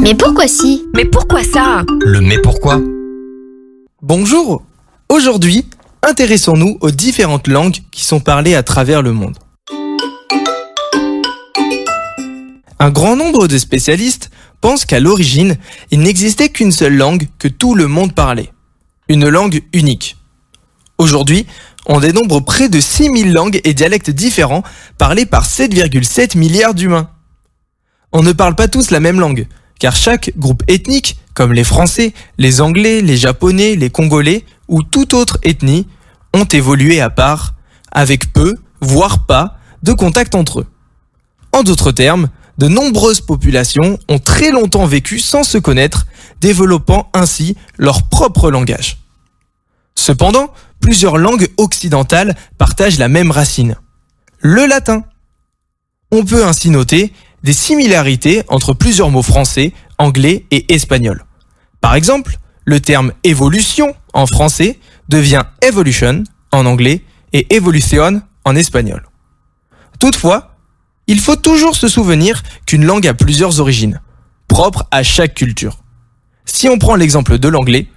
Mais pourquoi si? Mais pourquoi ça? Le mais pourquoi? Bonjour Aujourd'hui, intéressons-nous aux différentes langues qui sont parlées à travers le monde. Un grand nombre de spécialistes pensent qu'à l'origine, il n'existait qu'une seule langue que tout le monde parlait. Une langue unique. Aujourd'hui, on dénombre près de 6000 langues et dialectes différents parlés par 7,7 milliards d'humains. On ne parle pas tous la même langue, car chaque groupe ethnique, comme les Français, les Anglais, les Japonais, les Congolais ou toute autre ethnie, ont évolué à part, avec peu, voire pas, de contact entre eux. En d'autres termes, de nombreuses populations ont très longtemps vécu sans se connaître, développant ainsi leur propre langage. Cependant, plusieurs langues occidentales partagent la même racine, le latin. On peut ainsi noter des similarités entre plusieurs mots français, anglais et espagnol. Par exemple, le terme évolution en français devient evolution en anglais et evolution en espagnol. Toutefois, il faut toujours se souvenir qu'une langue a plusieurs origines, propres à chaque culture. Si on prend l'exemple de l'anglais,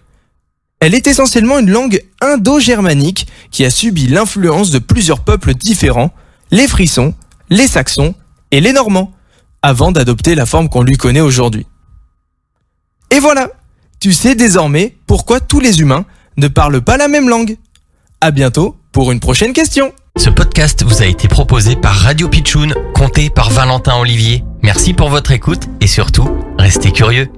elle est essentiellement une langue indo-germanique qui a subi l'influence de plusieurs peuples différents, les frissons, les saxons et les normands, avant d'adopter la forme qu'on lui connaît aujourd'hui. Et voilà, tu sais désormais pourquoi tous les humains ne parlent pas la même langue. À bientôt pour une prochaine question. Ce podcast vous a été proposé par Radio Pitchoun, compté par Valentin Olivier. Merci pour votre écoute et surtout, restez curieux.